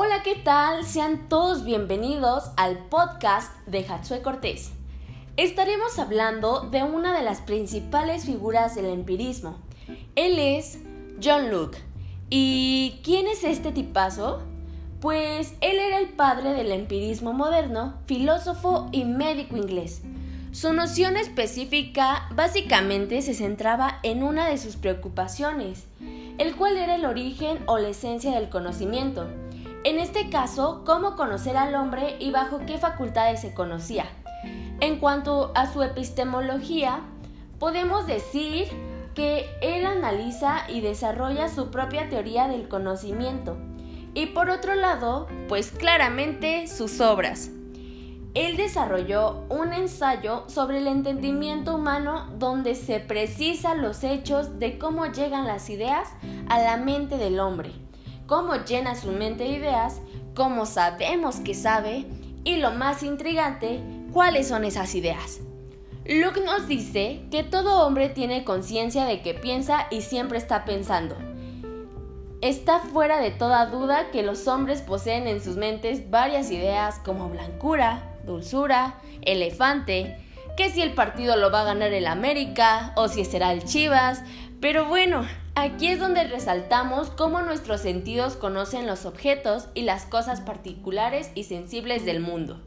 Hola, ¿qué tal? Sean todos bienvenidos al podcast de Hatsue Cortés. Estaremos hablando de una de las principales figuras del empirismo. Él es John Locke. ¿Y quién es este tipazo? Pues él era el padre del empirismo moderno, filósofo y médico inglés. Su noción específica básicamente se centraba en una de sus preocupaciones, el cual era el origen o la esencia del conocimiento. En este caso, cómo conocer al hombre y bajo qué facultades se conocía. En cuanto a su epistemología, podemos decir que él analiza y desarrolla su propia teoría del conocimiento. Y por otro lado, pues claramente sus obras. Él desarrolló un ensayo sobre el entendimiento humano donde se precisan los hechos de cómo llegan las ideas a la mente del hombre, cómo llena su mente de ideas, cómo sabemos que sabe y lo más intrigante, cuáles son esas ideas. Luke nos dice que todo hombre tiene conciencia de que piensa y siempre está pensando. Está fuera de toda duda que los hombres poseen en sus mentes varias ideas como blancura, dulzura, elefante, que si el partido lo va a ganar el América o si será el Chivas, pero bueno, aquí es donde resaltamos cómo nuestros sentidos conocen los objetos y las cosas particulares y sensibles del mundo.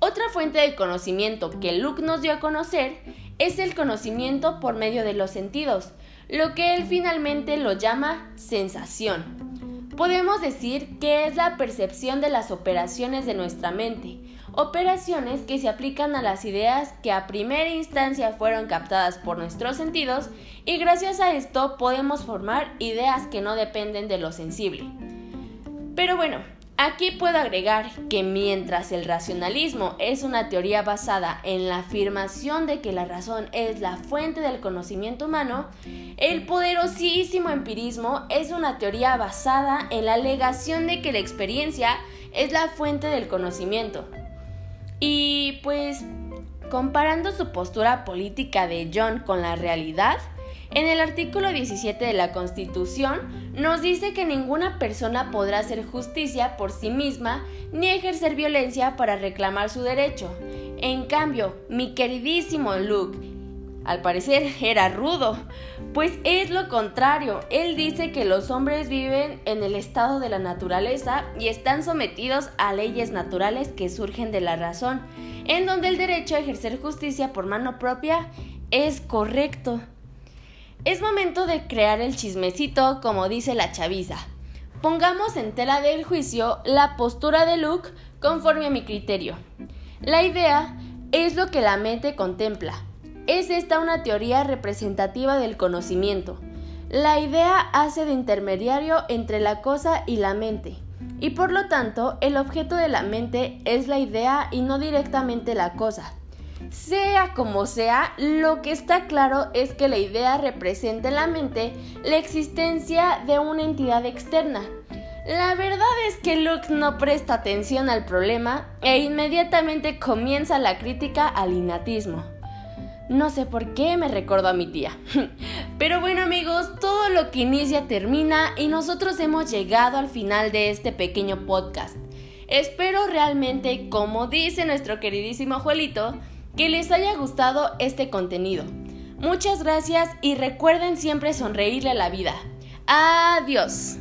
Otra fuente de conocimiento que Luke nos dio a conocer es el conocimiento por medio de los sentidos, lo que él finalmente lo llama sensación. Podemos decir que es la percepción de las operaciones de nuestra mente, operaciones que se aplican a las ideas que a primera instancia fueron captadas por nuestros sentidos y gracias a esto podemos formar ideas que no dependen de lo sensible. Pero bueno, Aquí puedo agregar que mientras el racionalismo es una teoría basada en la afirmación de que la razón es la fuente del conocimiento humano, el poderosísimo empirismo es una teoría basada en la alegación de que la experiencia es la fuente del conocimiento. Y pues, comparando su postura política de John con la realidad, en el artículo 17 de la Constitución nos dice que ninguna persona podrá hacer justicia por sí misma ni ejercer violencia para reclamar su derecho. En cambio, mi queridísimo Luke, al parecer era rudo, pues es lo contrario. Él dice que los hombres viven en el estado de la naturaleza y están sometidos a leyes naturales que surgen de la razón, en donde el derecho a ejercer justicia por mano propia es correcto. Es momento de crear el chismecito como dice la chaviza. Pongamos en tela del juicio la postura de Luke conforme a mi criterio. La idea es lo que la mente contempla. Es esta una teoría representativa del conocimiento. La idea hace de intermediario entre la cosa y la mente, y por lo tanto el objeto de la mente es la idea y no directamente la cosa. Sea como sea, lo que está claro es que la idea representa en la mente la existencia de una entidad externa. La verdad es que Luke no presta atención al problema e inmediatamente comienza la crítica al innatismo. No sé por qué me recordó a mi tía. Pero bueno amigos, todo lo que inicia termina y nosotros hemos llegado al final de este pequeño podcast. Espero realmente, como dice nuestro queridísimo Juelito, que les haya gustado este contenido. Muchas gracias y recuerden siempre sonreírle a la vida. Adiós.